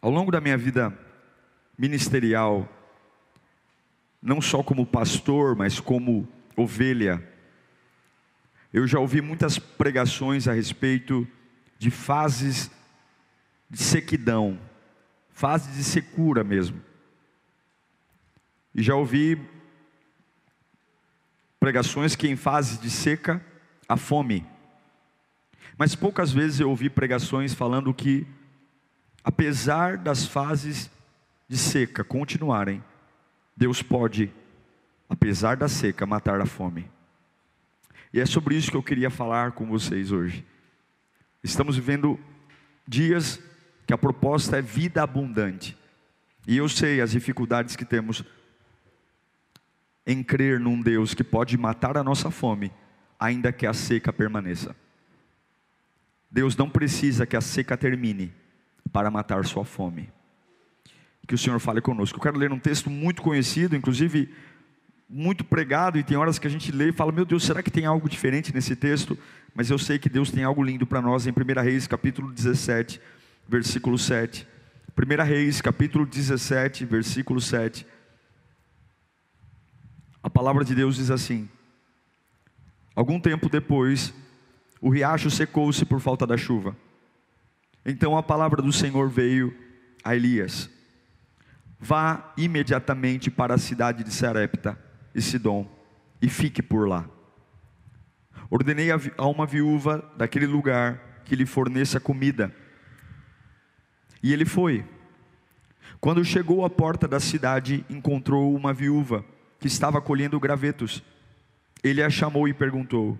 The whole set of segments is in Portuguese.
Ao longo da minha vida ministerial, não só como pastor, mas como ovelha, eu já ouvi muitas pregações a respeito de fases de sequidão, fase de secura mesmo. E já ouvi pregações que em fase de seca há fome. Mas poucas vezes eu ouvi pregações falando que, apesar das fases de seca continuarem, Deus pode, apesar da seca, matar a fome. E é sobre isso que eu queria falar com vocês hoje. Estamos vivendo dias que a proposta é vida abundante. E eu sei as dificuldades que temos em crer num Deus que pode matar a nossa fome, ainda que a seca permaneça. Deus não precisa que a seca termine para matar sua fome. Que o Senhor fale conosco. Eu quero ler um texto muito conhecido, inclusive muito pregado, e tem horas que a gente lê e fala: Meu Deus, será que tem algo diferente nesse texto? Mas eu sei que Deus tem algo lindo para nós em 1 Reis, capítulo 17, versículo 7. 1 Reis, capítulo 17, versículo 7. A palavra de Deus diz assim: Algum tempo depois, o riacho secou-se por falta da chuva. Então a palavra do Senhor veio a Elias: Vá imediatamente para a cidade de Sarepta e Sidom e fique por lá. Ordenei a uma viúva daquele lugar que lhe forneça comida e ele foi. Quando chegou à porta da cidade, encontrou uma viúva que estava colhendo gravetos. Ele a chamou e perguntou: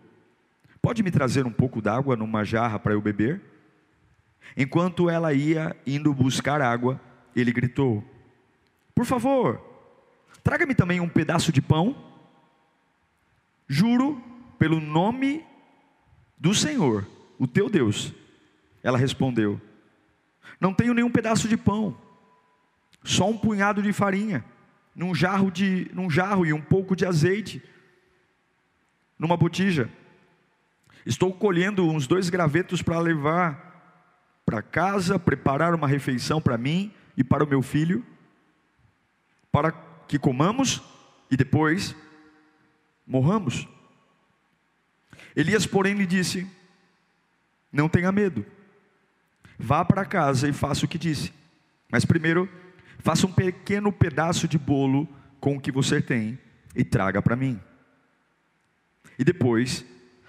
Pode me trazer um pouco d'água numa jarra para eu beber? Enquanto ela ia indo buscar água, ele gritou: Por favor, traga-me também um pedaço de pão. Juro pelo nome do Senhor, o teu Deus. Ela respondeu: não tenho nenhum pedaço de pão, só um punhado de farinha, num jarro, de, num jarro e um pouco de azeite, numa botija. Estou colhendo uns dois gravetos para levar para casa, preparar uma refeição para mim e para o meu filho, para que comamos e depois morramos. Elias, porém, lhe disse: Não tenha medo Vá para casa e faça o que disse. Mas primeiro, faça um pequeno pedaço de bolo com o que você tem e traga para mim. E depois,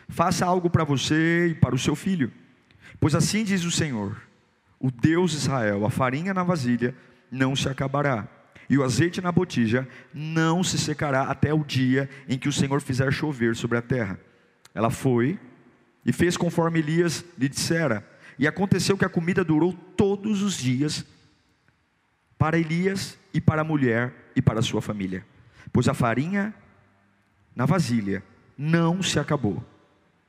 faça algo para você e para o seu filho. Pois assim diz o Senhor: o Deus Israel, a farinha na vasilha não se acabará, e o azeite na botija não se secará até o dia em que o Senhor fizer chover sobre a terra. Ela foi e fez conforme Elias lhe dissera e aconteceu que a comida durou todos os dias para Elias e para a mulher e para a sua família, pois a farinha na vasilha não se acabou,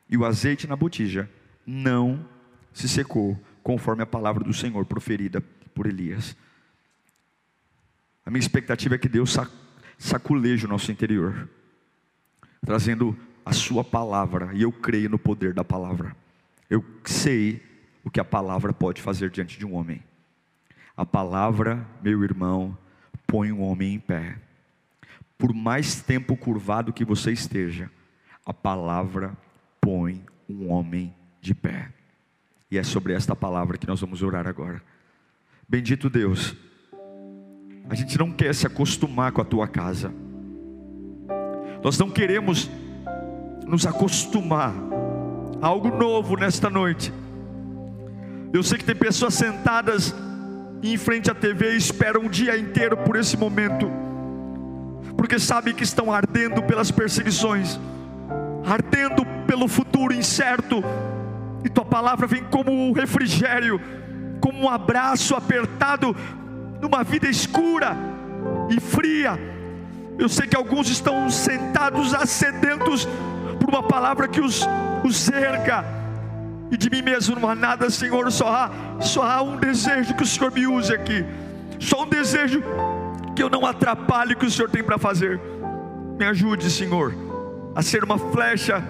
e o azeite na botija não se secou, conforme a palavra do Senhor proferida por Elias. A minha expectativa é que Deus saculeje o nosso interior, trazendo a Sua palavra, e eu creio no poder da palavra. Eu sei o que a palavra pode fazer diante de um homem. A palavra, meu irmão, põe um homem em pé. Por mais tempo curvado que você esteja, a palavra põe um homem de pé. E é sobre esta palavra que nós vamos orar agora. Bendito Deus, a gente não quer se acostumar com a tua casa, nós não queremos nos acostumar a algo novo nesta noite. Eu sei que tem pessoas sentadas em frente à TV e esperam o dia inteiro por esse momento, porque sabem que estão ardendo pelas perseguições, ardendo pelo futuro incerto, e tua palavra vem como um refrigério, como um abraço apertado numa vida escura e fria. Eu sei que alguns estão sentados, sedentos por uma palavra que os, os cerca. E de mim mesmo não há nada, Senhor, só há, só há um desejo que o Senhor me use aqui. Só um desejo que eu não atrapalhe o que o Senhor tem para fazer. Me ajude, Senhor, a ser uma flecha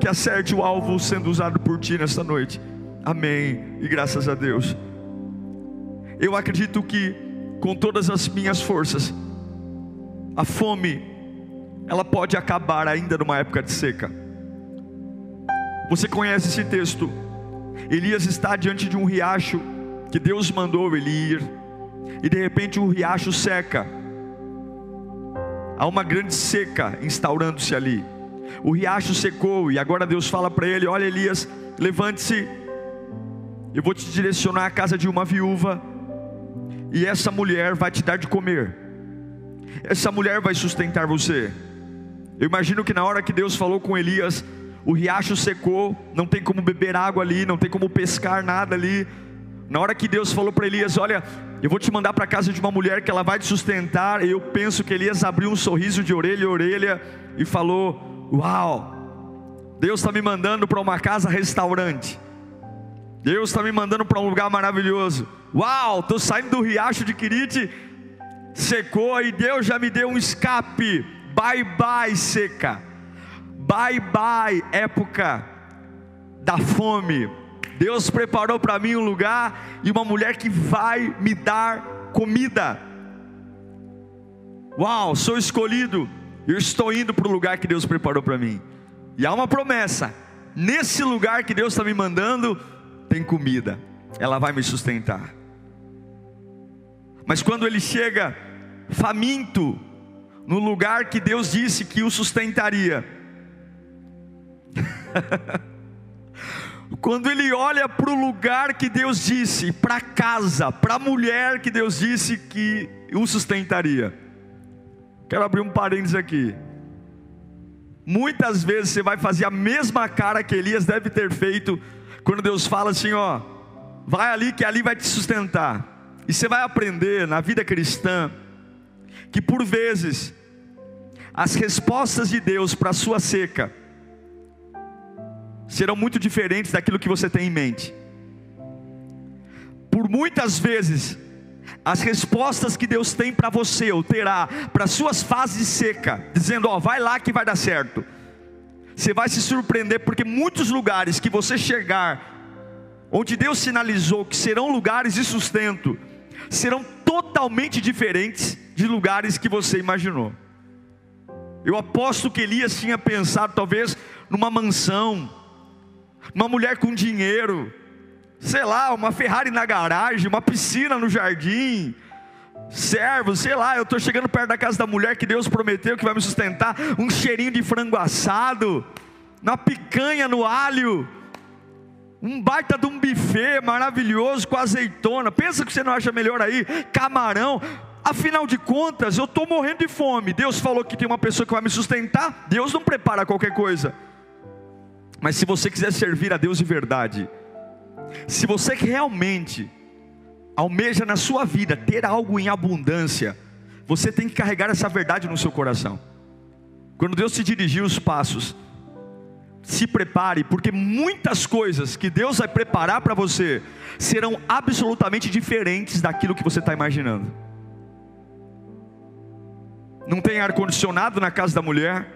que acerte o alvo sendo usado por Ti nesta noite. Amém. E graças a Deus. Eu acredito que com todas as minhas forças, a fome, ela pode acabar ainda numa época de seca. Você conhece esse texto? Elias está diante de um riacho que Deus mandou ele ir, e de repente o riacho seca. Há uma grande seca instaurando-se ali. O riacho secou e agora Deus fala para ele: Olha, Elias, levante-se, eu vou te direcionar à casa de uma viúva, e essa mulher vai te dar de comer essa mulher vai sustentar você. Eu imagino que na hora que Deus falou com Elias, o riacho secou, não tem como beber água ali, não tem como pescar nada ali. Na hora que Deus falou para Elias: Olha, eu vou te mandar para a casa de uma mulher que ela vai te sustentar. Eu penso que Elias abriu um sorriso de orelha a orelha e falou: Uau, Deus está me mandando para uma casa restaurante. Deus está me mandando para um lugar maravilhoso. Uau, estou saindo do riacho de Quirite secou e Deus já me deu um escape. Bye bye seca. Bye bye época da fome. Deus preparou para mim um lugar e uma mulher que vai me dar comida. Uau, sou escolhido. Eu estou indo para o lugar que Deus preparou para mim. E há uma promessa: nesse lugar que Deus está me mandando, tem comida. Ela vai me sustentar. Mas quando ele chega faminto no lugar que Deus disse que o sustentaria, quando ele olha para o lugar que Deus disse, para a casa, para a mulher que Deus disse que o sustentaria. Quero abrir um parênteses aqui. Muitas vezes você vai fazer a mesma cara que Elias deve ter feito quando Deus fala assim: ó, vai ali que ali vai te sustentar. E você vai aprender na vida cristã que por vezes as respostas de Deus para a sua seca serão muito diferentes daquilo que você tem em mente. Por muitas vezes as respostas que Deus tem para você ou terá para suas fases seca, dizendo, ó, vai lá que vai dar certo. Você vai se surpreender porque muitos lugares que você chegar onde Deus sinalizou que serão lugares de sustento, serão totalmente diferentes de lugares que você imaginou. Eu aposto que Elias tinha pensado talvez numa mansão, uma mulher com dinheiro, sei lá, uma Ferrari na garagem, uma piscina no jardim, servos, sei lá, eu estou chegando perto da casa da mulher que Deus prometeu que vai me sustentar, um cheirinho de frango assado, uma picanha no alho, um baita de um buffet maravilhoso com azeitona. Pensa que você não acha melhor aí? Camarão. Afinal de contas, eu estou morrendo de fome. Deus falou que tem uma pessoa que vai me sustentar. Deus não prepara qualquer coisa. Mas se você quiser servir a Deus de verdade, se você realmente almeja na sua vida ter algo em abundância, você tem que carregar essa verdade no seu coração. Quando Deus te dirigiu os passos, se prepare, porque muitas coisas que Deus vai preparar para você serão absolutamente diferentes daquilo que você está imaginando. Não tem ar-condicionado na casa da mulher,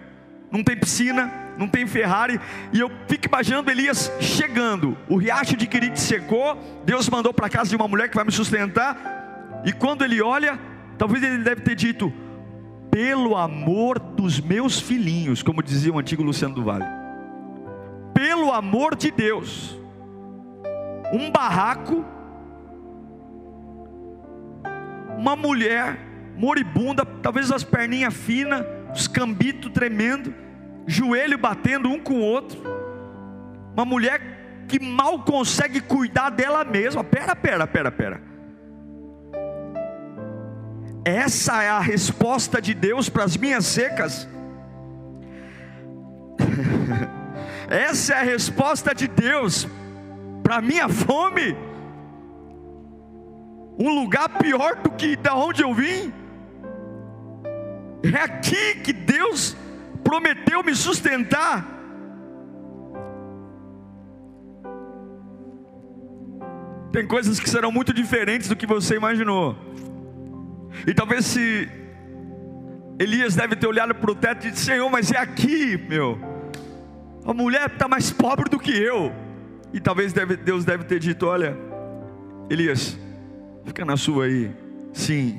não tem piscina, não tem Ferrari, e eu fico imaginando Elias chegando, o riacho de Querite secou, Deus mandou para casa de uma mulher que vai me sustentar, e quando ele olha, talvez ele deve ter dito, pelo amor dos meus filhinhos, como dizia o antigo Luciano do Vale. Pelo amor de Deus, um barraco, uma mulher moribunda, talvez as perninhas finas, os cambitos tremendo, joelho batendo um com o outro, uma mulher que mal consegue cuidar dela mesma. Pera, pera, pera, pera. Essa é a resposta de Deus para as minhas secas. Essa é a resposta de Deus para a minha fome. um lugar pior do que da onde eu vim. É aqui que Deus prometeu me sustentar. Tem coisas que serão muito diferentes do que você imaginou. E talvez se Elias deve ter olhado para o teto e disse: Senhor, mas é aqui, meu. A mulher está mais pobre do que eu. E talvez deve, Deus deve ter dito: Olha, Elias, fica na sua aí. Sim,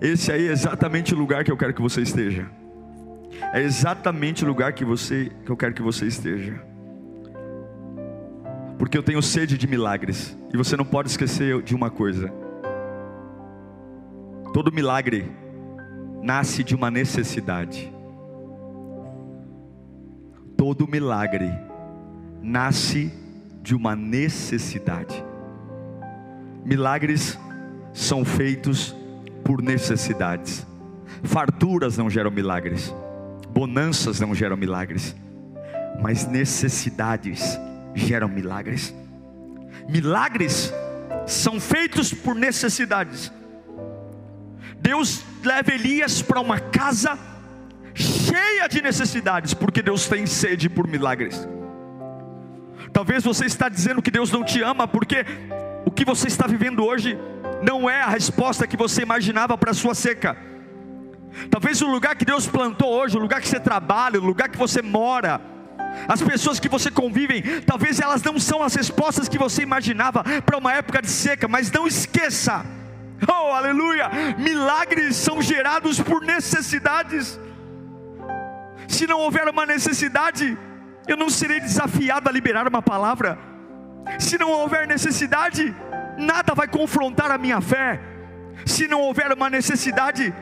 esse aí é exatamente o lugar que eu quero que você esteja. É exatamente o lugar que você que eu quero que você esteja. Porque eu tenho sede de milagres. E você não pode esquecer de uma coisa. Todo milagre nasce de uma necessidade. Todo milagre nasce de uma necessidade. Milagres são feitos por necessidades. Farturas não geram milagres, bonanças não geram milagres, mas necessidades geram milagres. Milagres são feitos por necessidades. Deus leva Elias para uma casa cheia de necessidades, porque Deus tem sede por milagres. Talvez você está dizendo que Deus não te ama, porque o que você está vivendo hoje não é a resposta que você imaginava para a sua seca. Talvez o lugar que Deus plantou hoje, o lugar que você trabalha, o lugar que você mora, as pessoas que você convive, talvez elas não são as respostas que você imaginava para uma época de seca, mas não esqueça, oh aleluia, milagres são gerados por necessidades. Se não houver uma necessidade, eu não serei desafiado a liberar uma palavra. Se não houver necessidade, nada vai confrontar a minha fé. Se não houver uma necessidade,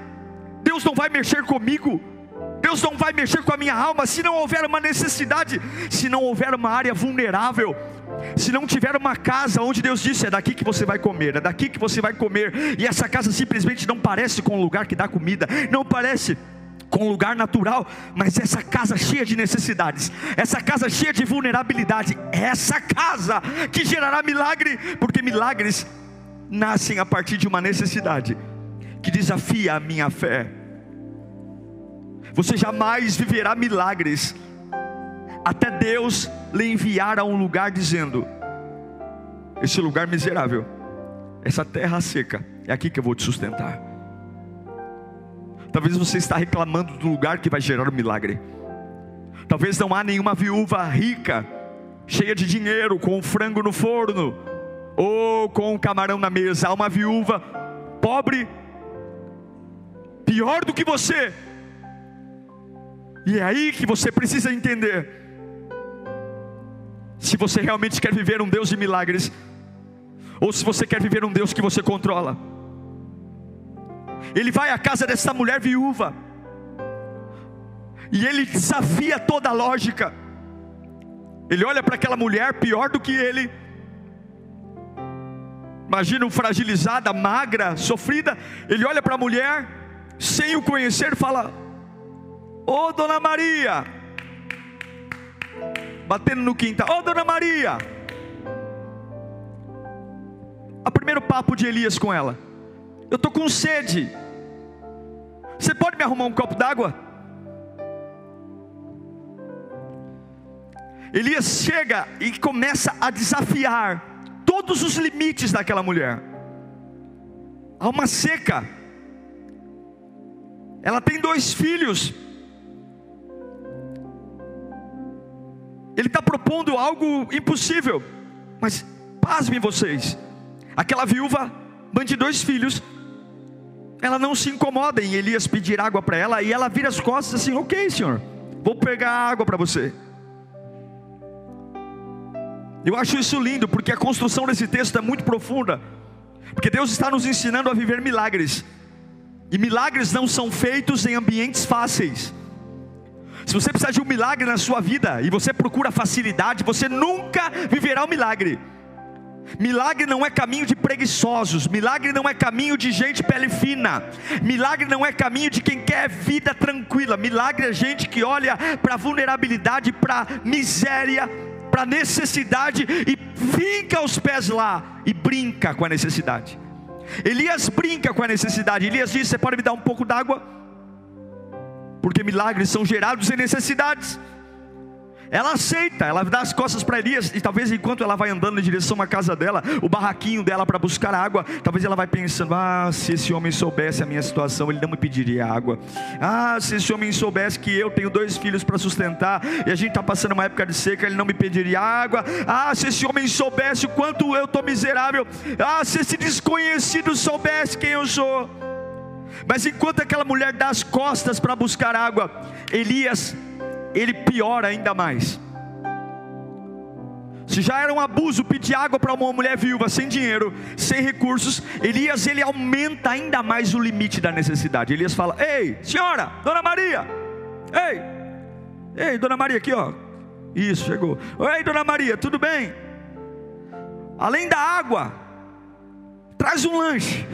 Deus não vai mexer comigo. Deus não vai mexer com a minha alma se não houver uma necessidade, se não houver uma área vulnerável, se não tiver uma casa onde Deus disse: é daqui que você vai comer, é daqui que você vai comer, e essa casa simplesmente não parece com um lugar que dá comida, não parece com um lugar natural, mas essa casa cheia de necessidades, essa casa cheia de vulnerabilidade, essa casa que gerará milagre, porque milagres nascem a partir de uma necessidade que desafia a minha fé. Você jamais viverá milagres até Deus lhe enviar a um lugar dizendo: Esse lugar miserável, essa terra seca, é aqui que eu vou te sustentar. Talvez você está reclamando do lugar que vai gerar o um milagre. Talvez não há nenhuma viúva rica, cheia de dinheiro, com um frango no forno, ou com um camarão na mesa. Há uma viúva pobre, pior do que você, e é aí que você precisa entender. Se você realmente quer viver um Deus de milagres, ou se você quer viver um Deus que você controla. Ele vai à casa dessa mulher viúva, e ele desafia toda a lógica. Ele olha para aquela mulher pior do que ele. Imagina um fragilizada, magra, sofrida. Ele olha para a mulher, sem o conhecer, fala: Ô oh, Dona Maria, batendo no quintal, ô oh, Dona Maria. O primeiro papo de Elias com ela: Eu estou com sede. Você pode me arrumar um copo d'água? Elias chega e começa a desafiar todos os limites daquela mulher. Há uma seca. Ela tem dois filhos. Ele está propondo algo impossível. Mas pasmem vocês. Aquela viúva, mãe de dois filhos, ela não se incomoda em Elias pedir água para ela, e ela vira as costas assim: Ok, senhor, vou pegar água para você. Eu acho isso lindo, porque a construção desse texto é muito profunda. Porque Deus está nos ensinando a viver milagres. E milagres não são feitos em ambientes fáceis. Se você precisar de um milagre na sua vida e você procura facilidade, você nunca viverá um milagre. Milagre não é caminho de preguiçosos, milagre não é caminho de gente pele fina, milagre não é caminho de quem quer vida tranquila, milagre é gente que olha para vulnerabilidade, para miséria, para necessidade e fica aos pés lá e brinca com a necessidade. Elias brinca com a necessidade. Elias diz: Você pode me dar um pouco d'água? Porque milagres são gerados em necessidades. Ela aceita, ela dá as costas para Elias, e talvez enquanto ela vai andando em direção à casa dela, o barraquinho dela para buscar água, talvez ela vai pensando: ah, se esse homem soubesse a minha situação, ele não me pediria água. Ah, se esse homem soubesse que eu tenho dois filhos para sustentar, e a gente está passando uma época de seca, ele não me pediria água. Ah, se esse homem soubesse o quanto eu estou miserável. Ah, se esse desconhecido soubesse quem eu sou. Mas enquanto aquela mulher dá as costas para buscar água, Elias ele piora ainda mais. Se já era um abuso pedir água para uma mulher viúva sem dinheiro, sem recursos, Elias ele aumenta ainda mais o limite da necessidade. Elias fala: Ei, senhora, dona Maria, ei, ei, dona Maria, aqui ó, isso chegou. Ei, dona Maria, tudo bem? Além da água, traz um lanche.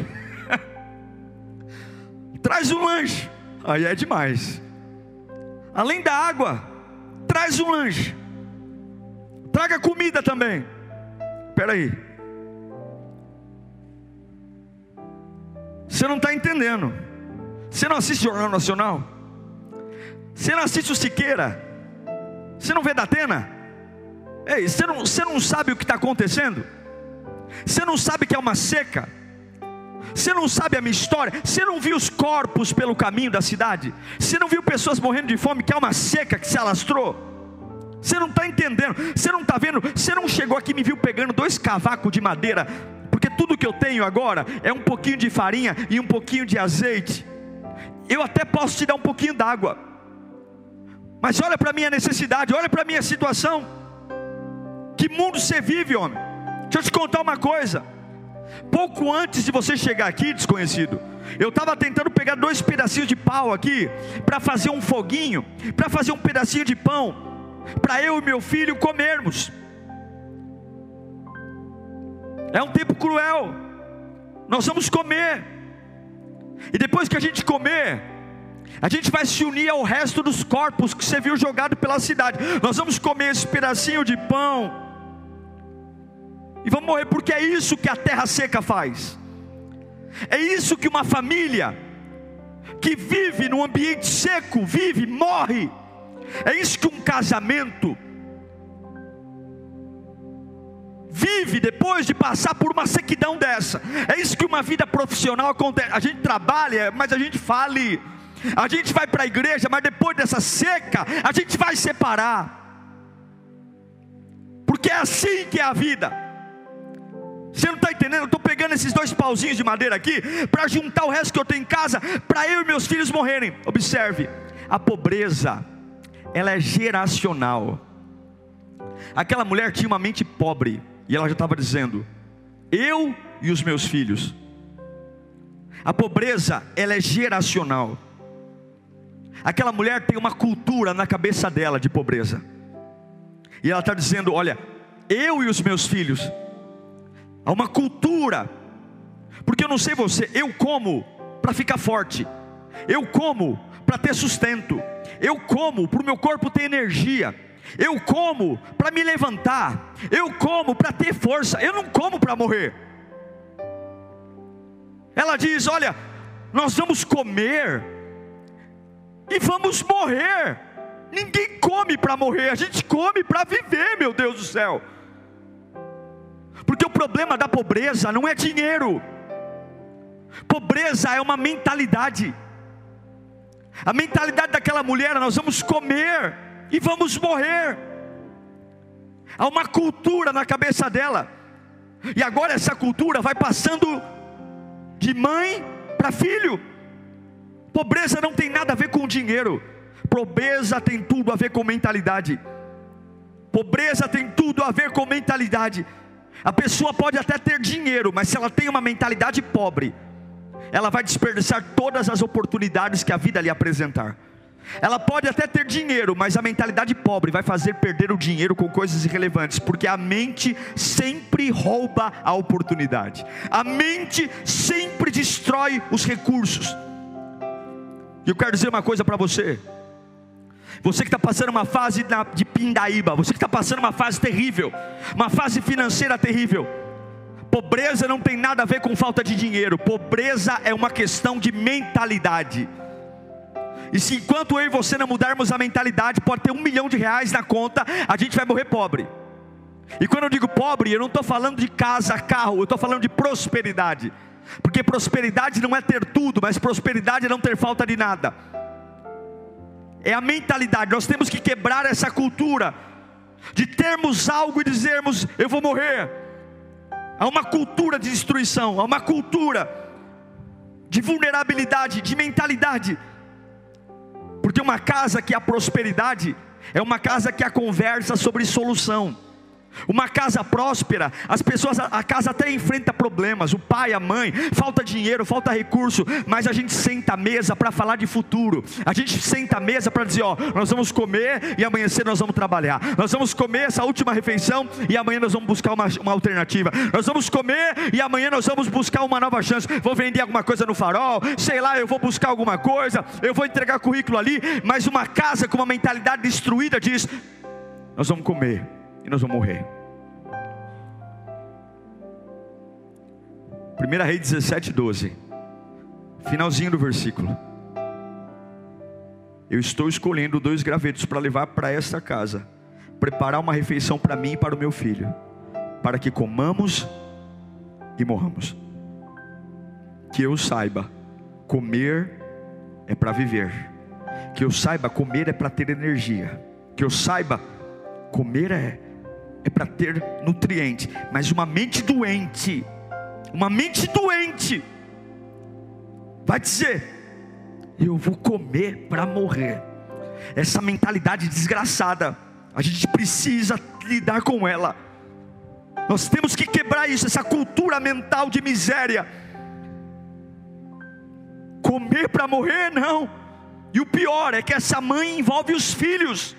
Traz um lanche. Aí é demais além da água, traz um lanche, traga comida também. Espera aí, você não está entendendo. Você não assiste Jornal Nacional? Você não assiste o Siqueira? Você não vê da Atena? Ei, você não, você não sabe o que está acontecendo? Você não sabe que é uma seca? Você não sabe a minha história? Você não viu os corpos pelo caminho da cidade? Você não viu pessoas morrendo de fome, que é uma seca que se alastrou? Você não está entendendo, você não está vendo, você não chegou aqui e me viu pegando dois cavacos de madeira, porque tudo que eu tenho agora é um pouquinho de farinha e um pouquinho de azeite. Eu até posso te dar um pouquinho d'água, mas olha para a minha necessidade, olha para a minha situação. Que mundo você vive, homem? Deixa eu te contar uma coisa. Pouco antes de você chegar aqui, desconhecido, eu estava tentando pegar dois pedacinhos de pau aqui, para fazer um foguinho, para fazer um pedacinho de pão, para eu e meu filho comermos. É um tempo cruel, nós vamos comer, e depois que a gente comer, a gente vai se unir ao resto dos corpos que você viu jogado pela cidade. Nós vamos comer esse pedacinho de pão e vamos morrer, porque é isso que a terra seca faz. É isso que uma família que vive num ambiente seco vive, morre. É isso que um casamento vive depois de passar por uma sequidão dessa. É isso que uma vida profissional acontece. A gente trabalha, mas a gente fale. A gente vai para a igreja, mas depois dessa seca, a gente vai separar. Porque é assim que é a vida. Você não está entendendo? Eu estou pegando esses dois pauzinhos de madeira aqui para juntar o resto que eu tenho em casa para eu e meus filhos morrerem. Observe, a pobreza, ela é geracional. Aquela mulher tinha uma mente pobre e ela já estava dizendo: eu e os meus filhos. A pobreza, ela é geracional. Aquela mulher tem uma cultura na cabeça dela de pobreza. E ela está dizendo: olha, eu e os meus filhos Há uma cultura. Porque eu não sei você, eu como para ficar forte. Eu como para ter sustento. Eu como para o meu corpo ter energia. Eu como para me levantar. Eu como para ter força. Eu não como para morrer. Ela diz: Olha, nós vamos comer e vamos morrer. Ninguém come para morrer, a gente come para viver, meu Deus do céu. Porque o problema da pobreza não é dinheiro, pobreza é uma mentalidade. A mentalidade daquela mulher, nós vamos comer e vamos morrer. Há uma cultura na cabeça dela, e agora essa cultura vai passando de mãe para filho. Pobreza não tem nada a ver com dinheiro, pobreza tem tudo a ver com mentalidade. Pobreza tem tudo a ver com mentalidade. A pessoa pode até ter dinheiro, mas se ela tem uma mentalidade pobre, ela vai desperdiçar todas as oportunidades que a vida lhe apresentar. Ela pode até ter dinheiro, mas a mentalidade pobre vai fazer perder o dinheiro com coisas irrelevantes, porque a mente sempre rouba a oportunidade. A mente sempre destrói os recursos. E eu quero dizer uma coisa para você: você que está passando uma fase de pindaíba, você que está passando uma fase terrível, uma fase financeira terrível. Pobreza não tem nada a ver com falta de dinheiro, pobreza é uma questão de mentalidade. E se enquanto eu e você não mudarmos a mentalidade, pode ter um milhão de reais na conta, a gente vai morrer pobre. E quando eu digo pobre, eu não estou falando de casa, carro, eu estou falando de prosperidade. Porque prosperidade não é ter tudo, mas prosperidade é não ter falta de nada. É a mentalidade, nós temos que quebrar essa cultura de termos algo e dizermos: eu vou morrer. Há uma cultura de destruição, há uma cultura de vulnerabilidade, de mentalidade. Porque uma casa que há prosperidade é uma casa que há conversa sobre solução. Uma casa próspera, as pessoas, a casa até enfrenta problemas, o pai, a mãe, falta dinheiro, falta recurso, mas a gente senta à mesa para falar de futuro. A gente senta à mesa para dizer, ó, nós vamos comer e amanhã cedo nós vamos trabalhar. Nós vamos comer essa última refeição e amanhã nós vamos buscar uma, uma alternativa. Nós vamos comer e amanhã nós vamos buscar uma nova chance. Vou vender alguma coisa no farol, sei lá, eu vou buscar alguma coisa, eu vou entregar currículo ali, mas uma casa com uma mentalidade destruída diz: nós vamos comer e nós vamos morrer. 1 Rei 17, 12. Finalzinho do versículo. Eu estou escolhendo dois gravetos para levar para esta casa, preparar uma refeição para mim e para o meu filho, para que comamos e morramos. Que eu saiba, comer é para viver. Que eu saiba, comer é para ter energia. Que eu saiba, comer é é para ter nutriente, mas uma mente doente, uma mente doente, vai dizer: eu vou comer para morrer. Essa mentalidade desgraçada, a gente precisa lidar com ela. Nós temos que quebrar isso, essa cultura mental de miséria. Comer para morrer, não. E o pior é que essa mãe envolve os filhos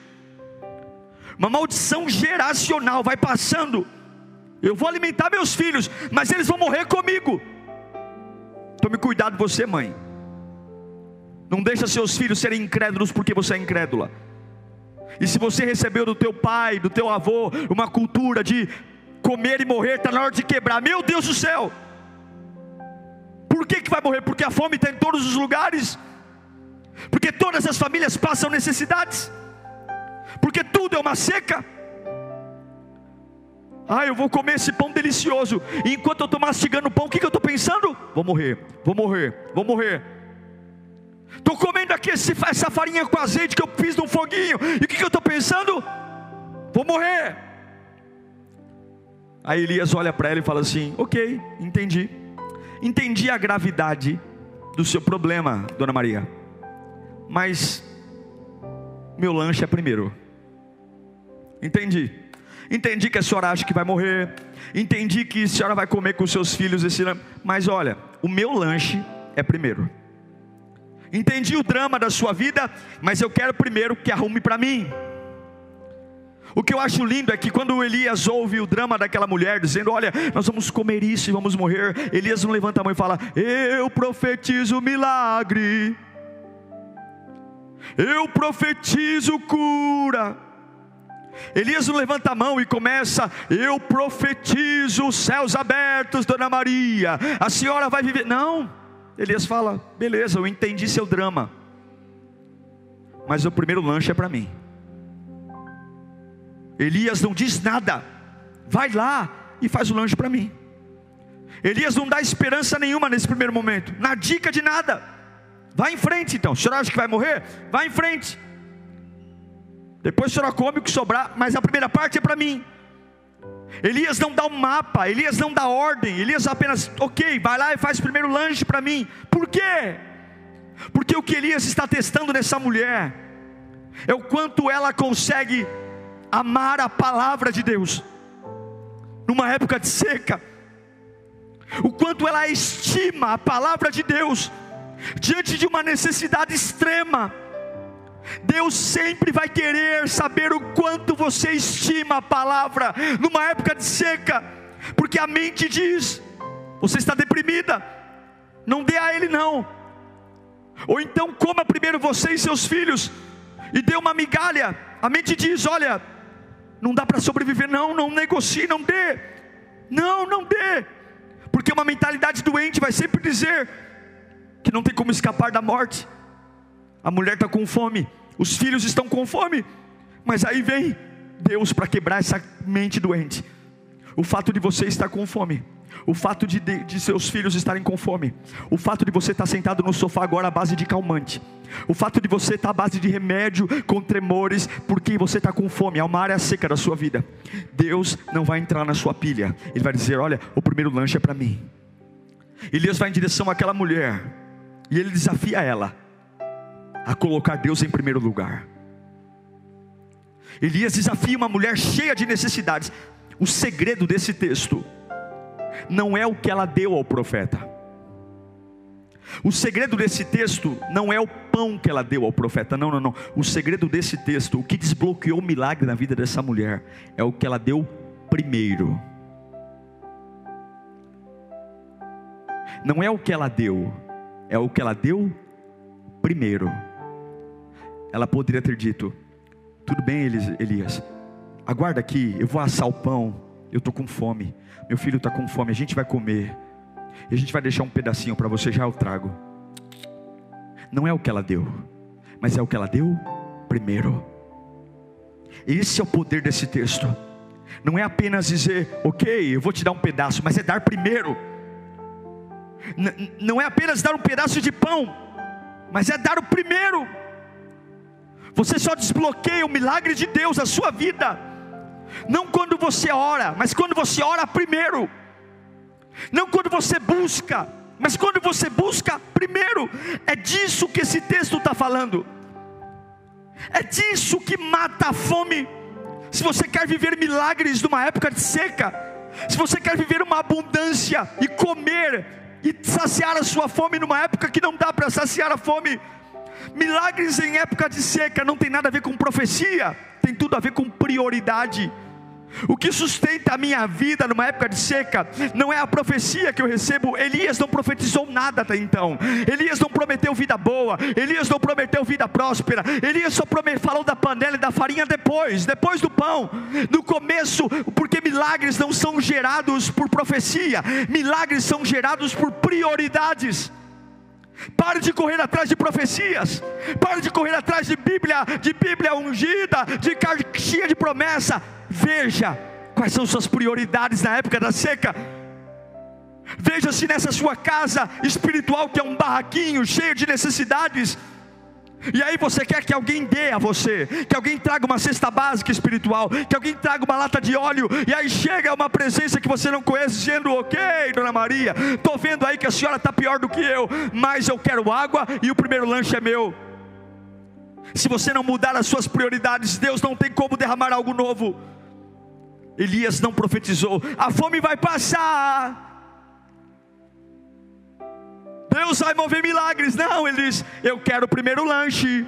uma maldição geracional vai passando. Eu vou alimentar meus filhos, mas eles vão morrer comigo. Tome cuidado você, mãe. Não deixa seus filhos serem incrédulos porque você é incrédula. E se você recebeu do teu pai, do teu avô, uma cultura de comer e morrer, está na hora de quebrar. Meu Deus do céu! Por que, que vai morrer? Porque a fome está em todos os lugares. Porque todas as famílias passam necessidades porque tudo é uma seca. Ah, eu vou comer esse pão delicioso. E enquanto eu estou mastigando o pão, o que, que eu estou pensando? Vou morrer, vou morrer, vou morrer. Estou comendo aqui esse, essa farinha com azeite que eu fiz num foguinho. E o que, que eu estou pensando? Vou morrer. Aí Elias olha para ela e fala assim: Ok, entendi. Entendi a gravidade do seu problema, dona Maria. Mas meu lanche é primeiro. Entendi. Entendi que a senhora acha que vai morrer. Entendi que a senhora vai comer com seus filhos esse Mas olha, o meu lanche é primeiro. Entendi o drama da sua vida, mas eu quero primeiro que arrume para mim. O que eu acho lindo é que quando Elias ouve o drama daquela mulher, dizendo: Olha, nós vamos comer isso e vamos morrer, Elias não levanta a mão e fala: Eu profetizo milagre, eu profetizo cura. Elias não levanta a mão e começa: Eu profetizo os céus abertos, Dona Maria, a senhora vai viver. Não, Elias fala: Beleza, eu entendi seu drama, mas o primeiro lanche é para mim. Elias não diz nada, vai lá e faz o lanche para mim. Elias não dá esperança nenhuma nesse primeiro momento, na dica de nada. Vai em frente então. O senhor acha que vai morrer? Vai em frente. Depois a senhora come o que sobrar, mas a primeira parte é para mim. Elias não dá um mapa, Elias não dá ordem, Elias apenas, ok, vai lá e faz o primeiro lanche para mim. Por quê? Porque o que Elias está testando nessa mulher é o quanto ela consegue amar a palavra de Deus, numa época de seca, o quanto ela estima a palavra de Deus, diante de uma necessidade extrema. Deus sempre vai querer saber o quanto você estima a palavra numa época de seca, porque a mente diz: você está deprimida, não dê a Ele não, ou então coma primeiro você e seus filhos, e dê uma migalha. A mente diz: olha, não dá para sobreviver, não, não negocie, não dê, não, não dê. Porque uma mentalidade doente vai sempre dizer que não tem como escapar da morte. A mulher está com fome, os filhos estão com fome, mas aí vem Deus para quebrar essa mente doente. O fato de você estar com fome. O fato de, de, de, seus filhos estarem com fome, o fato de você estar sentado no sofá agora à base de calmante, o fato de você estar à base de remédio com tremores, porque você está com fome, é uma área seca da sua vida. Deus não vai entrar na sua pilha, Ele vai dizer: Olha, o primeiro lanche é para mim. Elias vai em direção àquela mulher, e ele desafia ela a colocar Deus em primeiro lugar. Elias desafia uma mulher cheia de necessidades. O segredo desse texto não é o que ela deu ao profeta. O segredo desse texto não é o pão que ela deu ao profeta, não, não, não. O segredo desse texto, o que desbloqueou o milagre na vida dessa mulher, é o que ela deu primeiro. Não é o que ela deu, é o que ela deu primeiro. Ela poderia ter dito: Tudo bem, Elias, aguarda aqui, eu vou assar o pão, eu estou com fome. Meu filho está com fome, a gente vai comer. A gente vai deixar um pedacinho para você, já eu trago. Não é o que ela deu, mas é o que ela deu primeiro. Esse é o poder desse texto. Não é apenas dizer, ok, eu vou te dar um pedaço, mas é dar primeiro. N não é apenas dar um pedaço de pão, mas é dar o primeiro. Você só desbloqueia o milagre de Deus na sua vida não quando você ora, mas quando você ora primeiro. Não quando você busca, mas quando você busca primeiro. É disso que esse texto está falando. É disso que mata a fome. Se você quer viver milagres numa época de seca, se você quer viver uma abundância e comer e saciar a sua fome numa época que não dá para saciar a fome, milagres em época de seca não tem nada a ver com profecia, tem tudo a ver com prioridade. O que sustenta a minha vida numa época de seca não é a profecia que eu recebo. Elias não profetizou nada até então. Elias não prometeu vida boa. Elias não prometeu vida próspera. Elias só falou da panela e da farinha depois, depois do pão. No começo, porque milagres não são gerados por profecia, milagres são gerados por prioridades. Pare de correr atrás de profecias. Pare de correr atrás de Bíblia, de Bíblia ungida, de caixinha de promessa Veja quais são suas prioridades na época da seca. Veja se nessa sua casa espiritual que é um barraquinho cheio de necessidades. E aí você quer que alguém dê a você, que alguém traga uma cesta básica espiritual, que alguém traga uma lata de óleo, e aí chega uma presença que você não conhece, dizendo, ok, Dona Maria, estou vendo aí que a senhora está pior do que eu, mas eu quero água e o primeiro lanche é meu. Se você não mudar as suas prioridades, Deus não tem como derramar algo novo. Elias não profetizou: a fome vai passar. Deus vai mover milagres. Não, ele diz: Eu quero o primeiro lanche.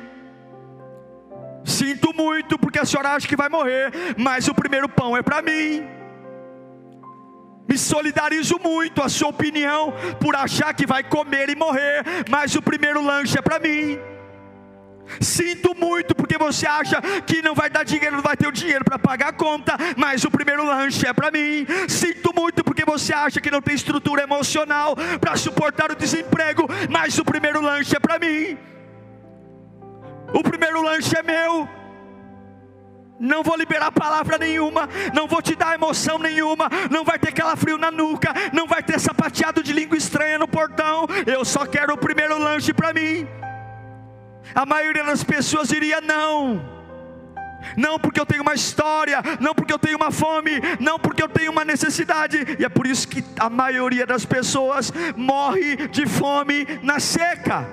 Sinto muito porque a senhora acha que vai morrer, mas o primeiro pão é para mim. Me solidarizo muito a sua opinião por achar que vai comer e morrer, mas o primeiro lanche é para mim. Sinto muito porque você acha que não vai dar dinheiro, não vai ter o dinheiro para pagar a conta, mas o primeiro lanche é para mim. Sinto muito porque você acha que não tem estrutura emocional para suportar o desemprego, mas o primeiro lanche é para mim. O primeiro lanche é meu. Não vou liberar palavra nenhuma, não vou te dar emoção nenhuma, não vai ter calafrio na nuca, não vai ter sapateado de língua estranha no portão. Eu só quero o primeiro lanche para mim a maioria das pessoas diria não. Não porque eu tenho uma história, não porque eu tenho uma fome, não porque eu tenho uma necessidade, e é por isso que a maioria das pessoas morre de fome na seca.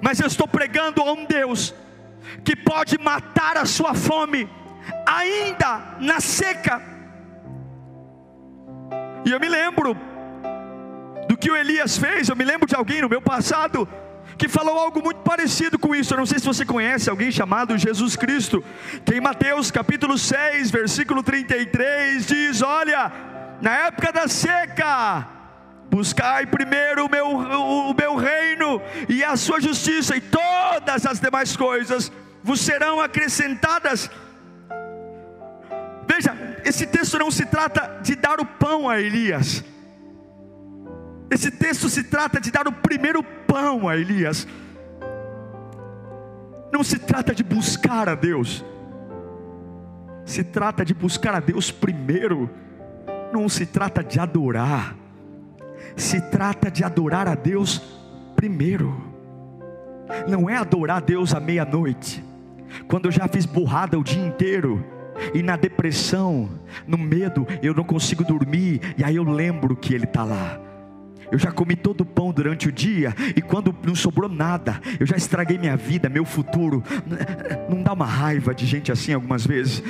Mas eu estou pregando a um Deus que pode matar a sua fome ainda na seca. E eu me lembro que o Elias fez. Eu me lembro de alguém no meu passado que falou algo muito parecido com isso. Eu não sei se você conhece alguém chamado Jesus Cristo, que em Mateus capítulo 6, versículo 33 diz: Olha, na época da seca, buscai primeiro o meu, o meu reino e a sua justiça, e todas as demais coisas vos serão acrescentadas. Veja, Esse texto não se trata de dar o pão a Elias. Esse texto se trata de dar o primeiro pão a Elias. Não se trata de buscar a Deus. Se trata de buscar a Deus primeiro. Não se trata de adorar. Se trata de adorar a Deus primeiro. Não é adorar a Deus à meia-noite. Quando eu já fiz burrada o dia inteiro e na depressão, no medo, eu não consigo dormir, e aí eu lembro que Ele está lá. Eu já comi todo o pão durante o dia, e quando não sobrou nada, eu já estraguei minha vida, meu futuro. Não dá uma raiva de gente assim algumas vezes?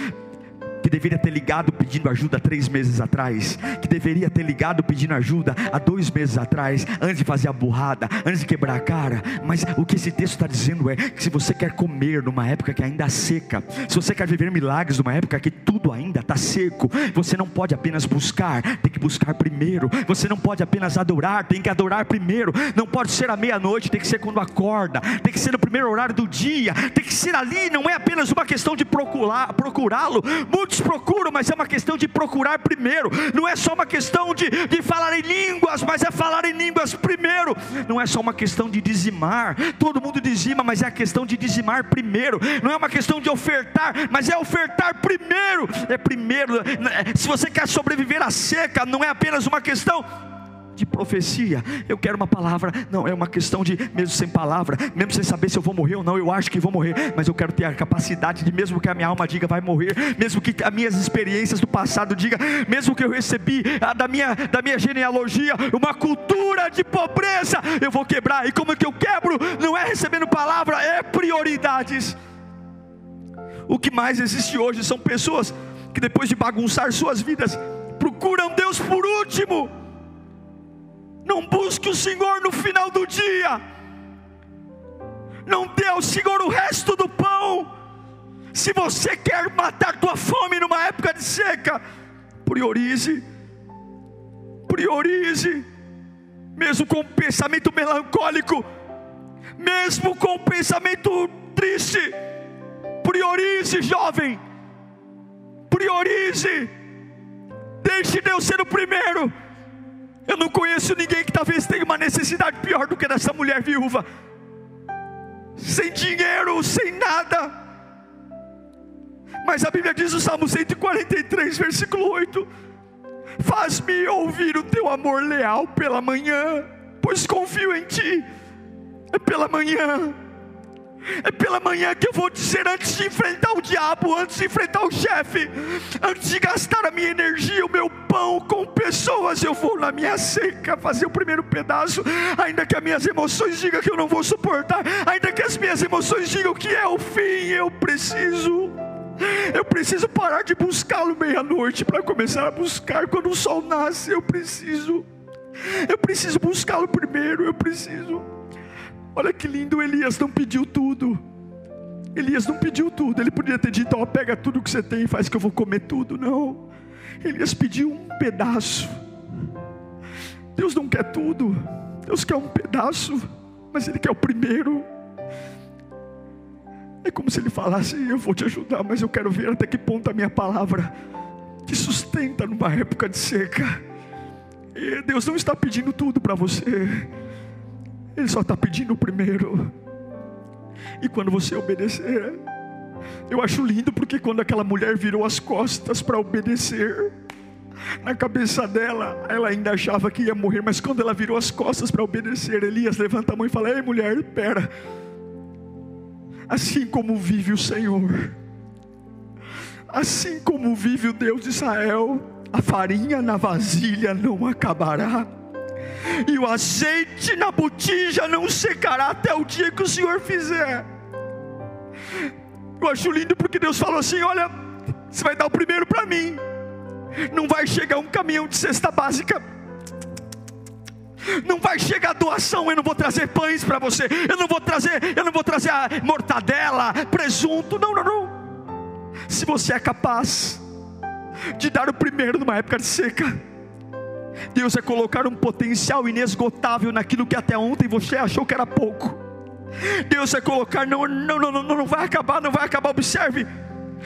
Que deveria ter ligado pedindo ajuda três meses atrás, que deveria ter ligado pedindo ajuda há dois meses atrás, antes de fazer a burrada, antes de quebrar a cara. Mas o que esse texto está dizendo é que se você quer comer numa época que ainda seca, se você quer viver milagres numa época que tudo ainda está seco, você não pode apenas buscar, tem que buscar primeiro. Você não pode apenas adorar, tem que adorar primeiro. Não pode ser à meia-noite, tem que ser quando acorda, tem que ser no primeiro horário do dia, tem que ser ali. Não é apenas uma questão de procurá-lo. Muitos procuram, mas é uma questão de procurar primeiro. Não é só uma questão de, de falar em línguas, mas é falar em línguas primeiro. Não é só uma questão de dizimar. Todo mundo dizima, mas é a questão de dizimar primeiro. Não é uma questão de ofertar, mas é ofertar primeiro. É primeiro. Se você quer sobreviver à seca, não é apenas uma questão de profecia. Eu quero uma palavra. Não, é uma questão de, mesmo sem palavra, mesmo sem saber se eu vou morrer ou não, eu acho que vou morrer, mas eu quero ter a capacidade de, mesmo que a minha alma diga vai morrer, mesmo que as minhas experiências do passado diga, mesmo que eu recebi a, da, minha, da minha genealogia uma cultura de pobreza, eu vou quebrar. E como é que eu quebro? Não é recebendo palavra, é prioridades. O que mais existe hoje são pessoas que depois de bagunçar suas vidas, procuram Deus por último não busque o Senhor no final do dia. Não dê ao Senhor o resto do pão. Se você quer matar tua fome numa época de seca, priorize. Priorize. Mesmo com pensamento melancólico, mesmo com pensamento triste, priorize, jovem. Priorize. Deixe Deus ser o primeiro. Eu não conheço ninguém que talvez tenha uma necessidade pior do que dessa mulher viúva, sem dinheiro, sem nada. Mas a Bíblia diz no Salmo 143, versículo 8: Faz-me ouvir o teu amor leal pela manhã, pois confio em ti, é pela manhã. É pela manhã que eu vou dizer antes de enfrentar o diabo, antes de enfrentar o chefe, antes de gastar a minha energia, o meu pão com pessoas, eu vou na minha seca fazer o primeiro pedaço, ainda que as minhas emoções digam que eu não vou suportar, ainda que as minhas emoções digam que é o fim, eu preciso. Eu preciso parar de buscá-lo meia-noite para começar a buscar quando o sol nasce. Eu preciso. Eu preciso buscá-lo primeiro. Eu preciso. Olha que lindo, Elias não pediu tudo. Elias não pediu tudo. Ele podia ter dito: Ó, oh, pega tudo que você tem e faz que eu vou comer tudo. Não. Elias pediu um pedaço. Deus não quer tudo. Deus quer um pedaço, mas Ele quer o primeiro. É como se Ele falasse: Eu vou te ajudar, mas eu quero ver até que ponto a minha palavra te sustenta numa época de seca. E Deus não está pedindo tudo para você. Ele só está pedindo o primeiro. E quando você obedecer, eu acho lindo porque quando aquela mulher virou as costas para obedecer, na cabeça dela, ela ainda achava que ia morrer, mas quando ela virou as costas para obedecer, Elias levanta a mão e fala: Ei mulher, espera. Assim como vive o Senhor, assim como vive o Deus de Israel, a farinha na vasilha não acabará e o azeite na botija não secará até o dia que o Senhor fizer. Eu acho lindo porque Deus falou assim: Olha, você vai dar o primeiro para mim. Não vai chegar um caminhão de cesta básica. Não vai chegar doação, eu não vou trazer pães para você. Eu não vou trazer, eu não vou trazer mortadela, presunto. Não, não, não. Se você é capaz de dar o primeiro numa época de seca, Deus é colocar um potencial inesgotável naquilo que até ontem você achou que era pouco. Deus é colocar, não, não, não, não, não vai acabar, não vai acabar. Observe,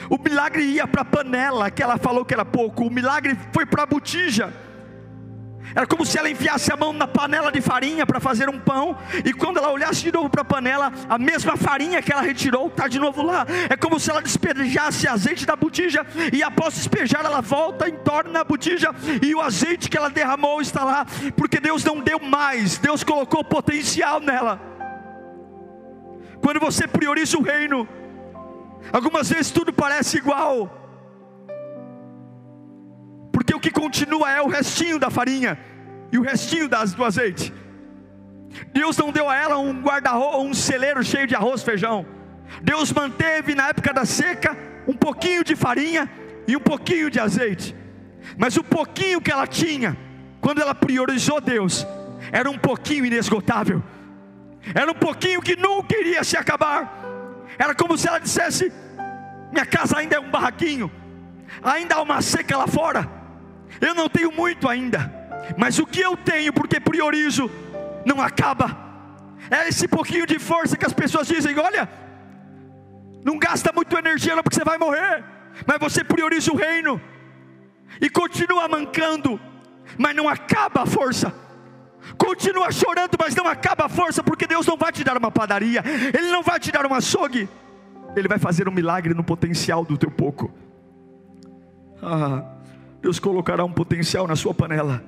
O milagre ia para a panela, que ela falou que era pouco, o milagre foi para a botija. Era como se ela enfiasse a mão na panela de farinha para fazer um pão, e quando ela olhasse de novo para a panela, a mesma farinha que ela retirou está de novo lá. É como se ela despejasse azeite da botija, e após despejar, ela volta e torna a botija, e o azeite que ela derramou está lá, porque Deus não deu mais, Deus colocou potencial nela. Quando você prioriza o reino, algumas vezes tudo parece igual porque o que continua é o restinho da farinha e o restinho das, do azeite. Deus não deu a ela um guarda-roupa, um celeiro cheio de arroz, feijão. Deus manteve na época da seca um pouquinho de farinha e um pouquinho de azeite. Mas o pouquinho que ela tinha, quando ela priorizou Deus, era um pouquinho inesgotável. Era um pouquinho que nunca iria se acabar. Era como se ela dissesse: Minha casa ainda é um barraquinho, ainda há uma seca lá fora eu não tenho muito ainda, mas o que eu tenho, porque priorizo, não acaba. É esse pouquinho de força que as pessoas dizem: olha, não gasta muito energia não, porque você vai morrer, mas você prioriza o reino e continua mancando, mas não acaba a força. Continua chorando, mas não acaba a força, porque Deus não vai te dar uma padaria, Ele não vai te dar um açougue, Ele vai fazer um milagre no potencial do teu pouco. Ah, Deus colocará um potencial na sua panela.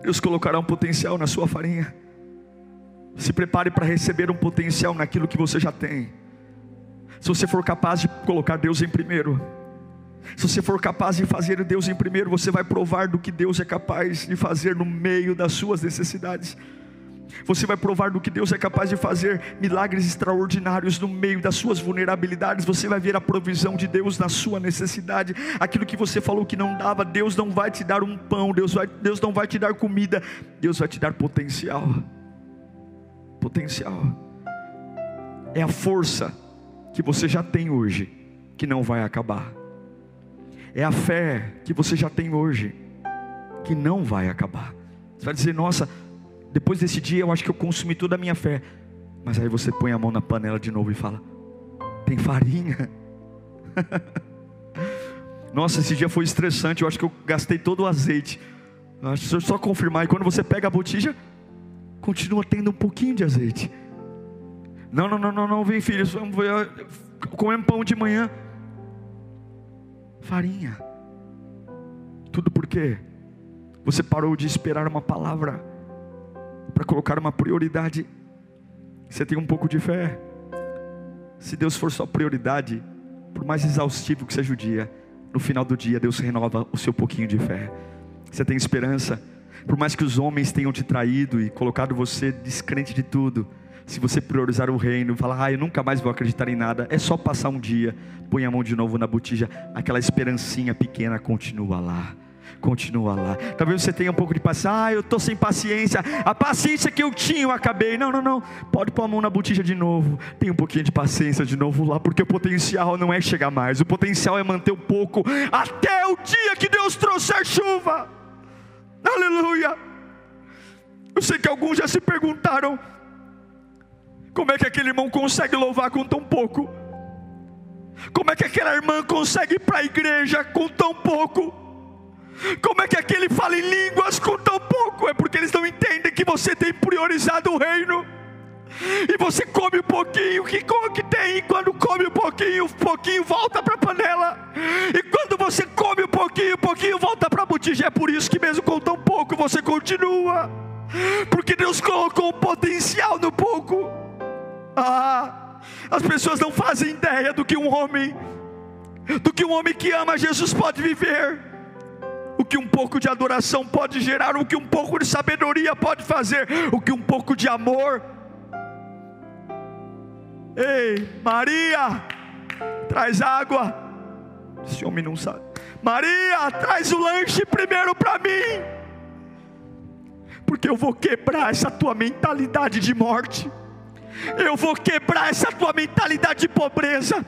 Deus colocará um potencial na sua farinha. Se prepare para receber um potencial naquilo que você já tem. Se você for capaz de colocar Deus em primeiro, se você for capaz de fazer Deus em primeiro, você vai provar do que Deus é capaz de fazer no meio das suas necessidades. Você vai provar do que Deus é capaz de fazer milagres extraordinários no meio das suas vulnerabilidades. Você vai ver a provisão de Deus na sua necessidade. Aquilo que você falou que não dava, Deus não vai te dar um pão, Deus, vai, Deus não vai te dar comida, Deus vai te dar potencial. Potencial é a força que você já tem hoje, que não vai acabar. É a fé que você já tem hoje, que não vai acabar. Você vai dizer, nossa depois desse dia eu acho que eu consumi toda a minha fé. Mas aí você põe a mão na panela de novo e fala: tem farinha. Nossa, esse dia foi estressante. Eu acho que eu gastei todo o azeite. Deixa eu só confirmar. E quando você pega a botija, continua tendo um pouquinho de azeite. Não, não, não, não, não, vem ver. Comemos pão de manhã. Farinha. Tudo por quê? Você parou de esperar uma palavra para colocar uma prioridade. Você tem um pouco de fé. Se Deus for sua prioridade, por mais exaustivo que seja o dia, no final do dia Deus renova o seu pouquinho de fé. Você tem esperança, por mais que os homens tenham te traído e colocado você descrente de tudo, se você priorizar o reino, falar, ah, eu nunca mais vou acreditar em nada, é só passar um dia, põe a mão de novo na botija, aquela esperancinha pequena continua lá continua lá. Talvez você tenha um pouco de paciência. Ah, eu estou sem paciência. A paciência que eu tinha, eu acabei. Não, não, não. Pode pôr a mão na botija de novo. Tem um pouquinho de paciência de novo lá, porque o potencial não é chegar mais. O potencial é manter um pouco até o dia que Deus trouxer chuva. Aleluia. Eu sei que alguns já se perguntaram como é que aquele irmão consegue louvar com tão pouco. Como é que aquela irmã consegue ir para a igreja com tão pouco? Como é que aquele fala em línguas com tão pouco? É porque eles não entendem que você tem priorizado o reino. E você come um pouquinho, que, que tem, e quando come um pouquinho, um pouquinho volta para a panela. E quando você come um pouquinho, um pouquinho volta para a botija. É por isso que mesmo com tão pouco você continua. Porque Deus colocou um potencial no pouco. Ah, as pessoas não fazem ideia do que um homem, do que um homem que ama Jesus pode viver o que um pouco de adoração pode gerar, o que um pouco de sabedoria pode fazer, o que um pouco de amor. Ei, Maria, traz água. Esse homem não sabe. Maria, traz o lanche primeiro para mim, porque eu vou quebrar essa tua mentalidade de morte, eu vou quebrar essa tua mentalidade de pobreza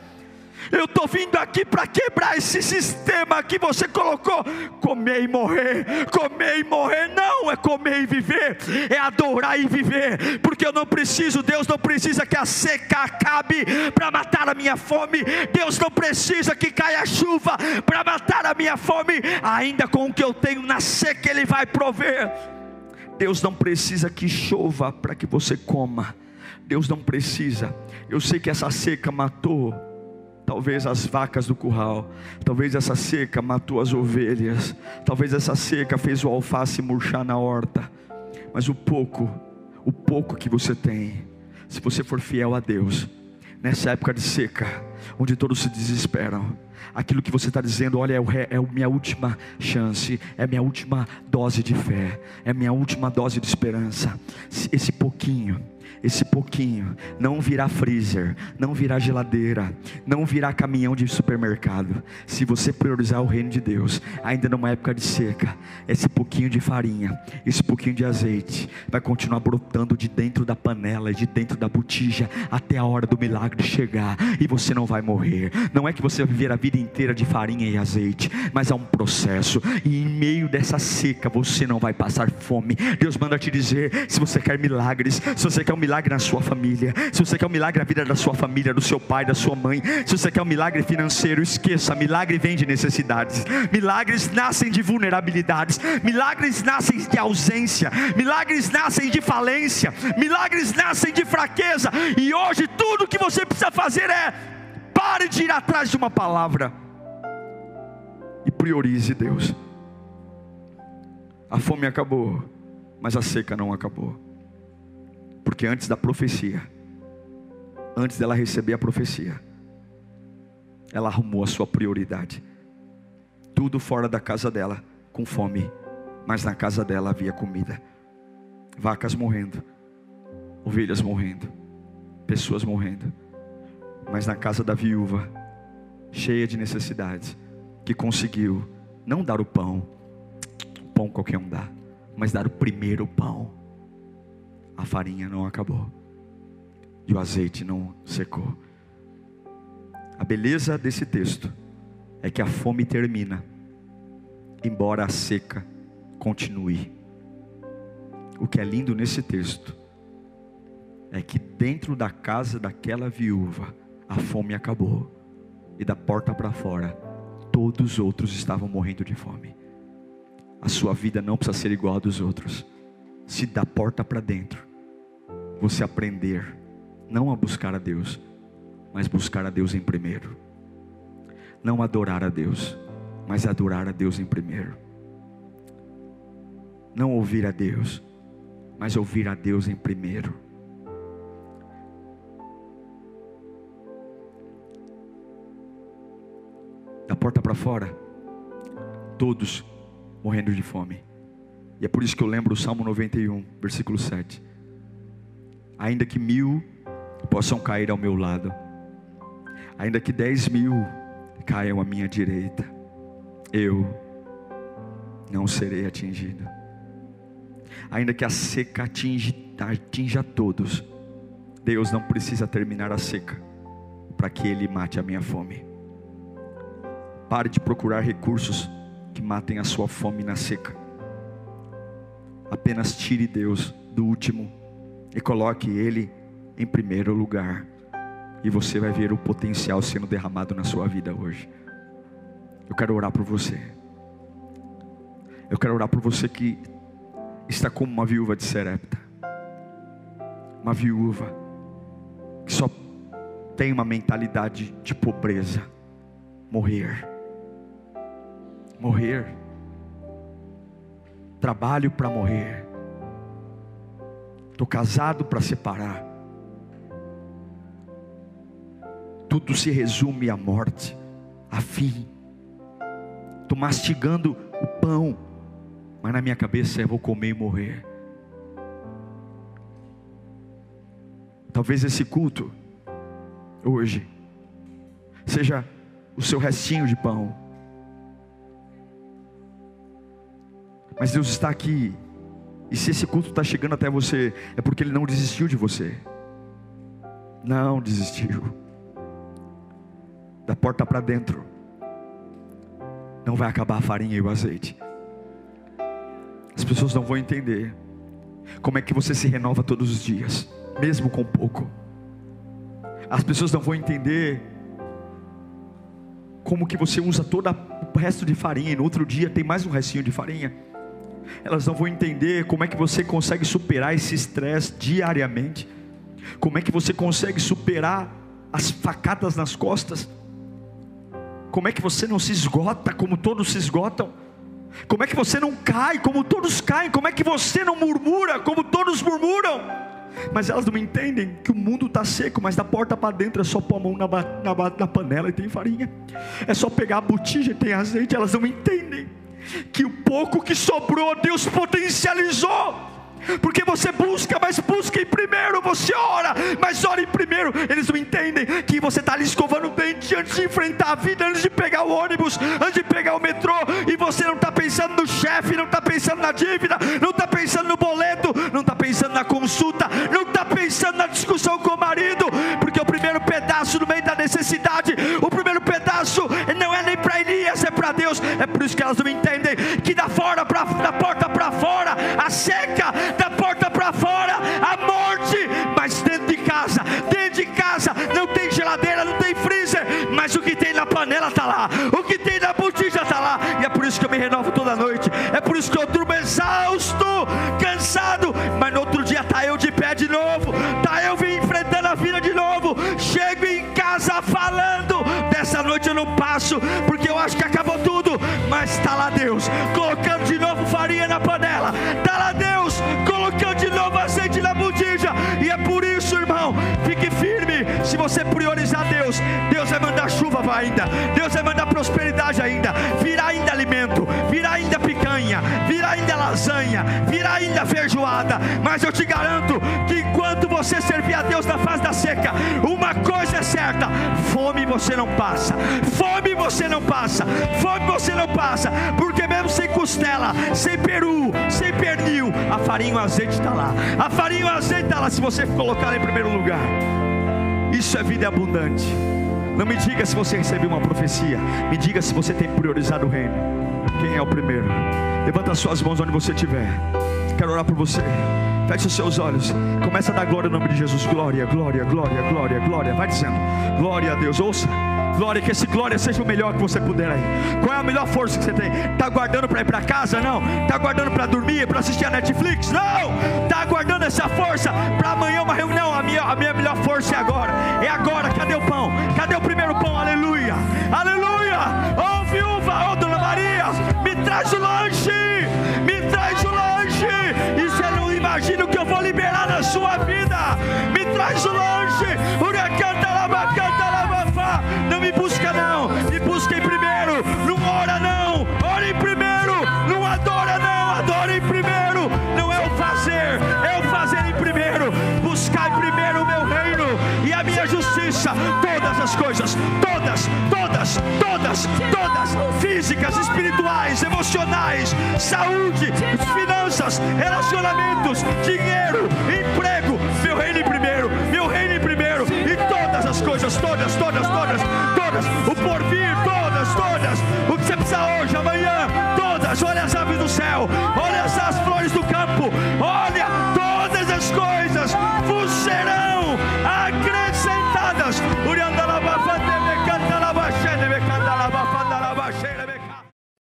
Eu estou vindo aqui para quebrar esse sistema que você colocou. Comer e morrer, comer e morrer. Não é comer e viver, é adorar e viver. Porque eu não preciso, Deus não precisa que a seca acabe para matar a minha fome. Deus não precisa que caia chuva para matar a minha fome. Ainda com o que eu tenho na seca, Ele vai prover. Deus não precisa que chova para que você coma. Deus não precisa. Eu sei que essa seca matou Talvez as vacas do curral, talvez essa seca matou as ovelhas, talvez essa seca fez o alface murchar na horta, mas o pouco, o pouco que você tem, se você for fiel a Deus, nessa época de seca, onde todos se desesperam, aquilo que você está dizendo, olha, é, é a minha última chance, é a minha última dose de fé, é a minha última dose de esperança, esse pouquinho esse pouquinho não virá freezer, não virá geladeira, não virá caminhão de supermercado. Se você priorizar o reino de Deus, ainda numa época de seca, esse pouquinho de farinha, esse pouquinho de azeite vai continuar brotando de dentro da panela, de dentro da botija, até a hora do milagre chegar, e você não vai morrer. Não é que você vai viver a vida inteira de farinha e azeite, mas há um processo, e em meio dessa seca você não vai passar fome. Deus manda te dizer: se você quer milagres, se você quer um milagre milagre na sua família, se você quer um milagre na vida da sua família, do seu pai, da sua mãe, se você quer um milagre financeiro, esqueça, milagre vem de necessidades, milagres nascem de vulnerabilidades, milagres nascem de ausência, milagres nascem de falência, milagres nascem de fraqueza, e hoje tudo que você precisa fazer é pare de ir atrás de uma palavra e priorize Deus. A fome acabou, mas a seca não acabou. Porque antes da profecia, antes dela receber a profecia, ela arrumou a sua prioridade. Tudo fora da casa dela, com fome, mas na casa dela havia comida. Vacas morrendo, ovelhas morrendo, pessoas morrendo. Mas na casa da viúva, cheia de necessidades, que conseguiu não dar o pão, o pão qualquer um dá, mas dar o primeiro pão a farinha não acabou e o azeite não secou. A beleza desse texto é que a fome termina, embora a seca continue. O que é lindo nesse texto é que dentro da casa daquela viúva a fome acabou e da porta para fora todos os outros estavam morrendo de fome. A sua vida não precisa ser igual a dos outros se da porta para dentro você aprender não a buscar a Deus, mas buscar a Deus em primeiro. Não adorar a Deus, mas adorar a Deus em primeiro. Não ouvir a Deus, mas ouvir a Deus em primeiro. Da porta para fora, todos morrendo de fome. E é por isso que eu lembro o Salmo 91, versículo 7. Ainda que mil possam cair ao meu lado, ainda que dez mil caiam à minha direita, eu não serei atingido. Ainda que a seca atinja, atinja todos, Deus não precisa terminar a seca para que Ele mate a minha fome. Pare de procurar recursos que matem a sua fome na seca. Apenas tire Deus do último e coloque Ele em primeiro lugar. E você vai ver o potencial sendo derramado na sua vida hoje. Eu quero orar por você. Eu quero orar por você que está como uma viúva de Serepta. Uma viúva que só tem uma mentalidade de pobreza. Morrer. Morrer trabalho para morrer. Estou casado para separar. Tudo se resume à morte, a fim. Estou mastigando o pão, mas na minha cabeça é vou comer e morrer. Talvez esse culto, hoje, seja o seu restinho de pão Mas Deus está aqui. E se esse culto está chegando até você, é porque Ele não desistiu de você. Não desistiu. da porta para dentro, não vai acabar a farinha e o azeite. As pessoas não vão entender como é que você se renova todos os dias, mesmo com pouco. As pessoas não vão entender como que você usa todo o resto de farinha e no outro dia tem mais um restinho de farinha. Elas não vão entender como é que você consegue superar esse estresse diariamente. Como é que você consegue superar as facadas nas costas? Como é que você não se esgota como todos se esgotam? Como é que você não cai como todos caem? Como é que você não murmura como todos murmuram? Mas elas não entendem que o mundo está seco, mas da porta para dentro é só pôr a mão na, na, na panela e tem farinha. É só pegar a botija e tem azeite. Elas não entendem que o pouco que sobrou, Deus potencializou porque você busca, mas busca em primeiro, você ora, mas ora em primeiro. Eles não entendem que você está ali escovando o dente antes de enfrentar a vida, antes de pegar o ônibus, antes de pegar o metrô, e você não está pensando no chefe, não está pensando na dívida, não está pensando no boleto, não está pensando na consulta, não está pensando na discussão com o marido, porque primeiro pedaço no meio da necessidade, o primeiro pedaço não é nem para Elias, é para Deus. É por isso que elas não entendem que da fora pra, da porta para fora, a seca da porta para fora, a morte, mas dentro de casa, dentro de casa não tem geladeira, não tem freezer, mas o que tem na panela está lá, o que tem na botija está lá, e é por isso que eu me renovo toda noite, é por isso que eu durmo exausto, cansado, mas no outro dia tá eu de pé de novo, tá eu enfrentando a vida de novo, chego em casa falando, dessa noite eu não passo, porque eu acho que acabou tudo, mas está lá Deus, colocando de novo farinha na panela, está lá Deus, colocando de novo azeite na botija, e é por isso, irmão, fique firme. Se você priorizar Deus, Deus vai mandar chuva ainda, Deus vai mandar prosperidade ainda, virá ainda alimento, virá ainda picanha, virá ainda lasanha, virá ainda feijoada. Mas eu te garanto que enquanto você servir a Deus na fase da seca, uma coisa é certa: fome você não passa, fome você não passa, fome você não passa, porque mesmo sem costela, sem peru, sem pernil, a farinha e o azeite está lá. A farinha e o azeite está lá se você colocar em primeiro lugar. Isso é vida abundante. Não me diga se você recebeu uma profecia, me diga se você tem priorizado o reino. Quem é o primeiro? Levanta suas mãos onde você estiver. Quero orar por você. Feche os seus olhos. Começa a dar glória no nome de Jesus. Glória, glória, glória, glória, glória. Vai dizendo. Glória a Deus. Ouça. Glória, que esse glória seja o melhor que você puder aí. Qual é a melhor força que você tem? Está guardando para ir para casa? Não. Está guardando para dormir, para assistir a Netflix? Não. Está guardando essa força para amanhã uma reunião? A minha, a minha melhor força é agora. É agora. Cadê o pão? Cadê o primeiro pão? Aleluia. Aleluia. Oh viúva, oh dona Maria, me traz o lanche. Me traz o lanche. E você não imagina o que eu vou liberar na sua vida. Me traz o lanche. todas as coisas, todas, todas, todas, todas, físicas, espirituais, emocionais, saúde, finanças, relacionamentos, dinheiro, emprego, meu reino em primeiro, meu reino em primeiro, e todas as coisas, todas, todas, todas, todas, o porvir, todas, todas, o que você precisa hoje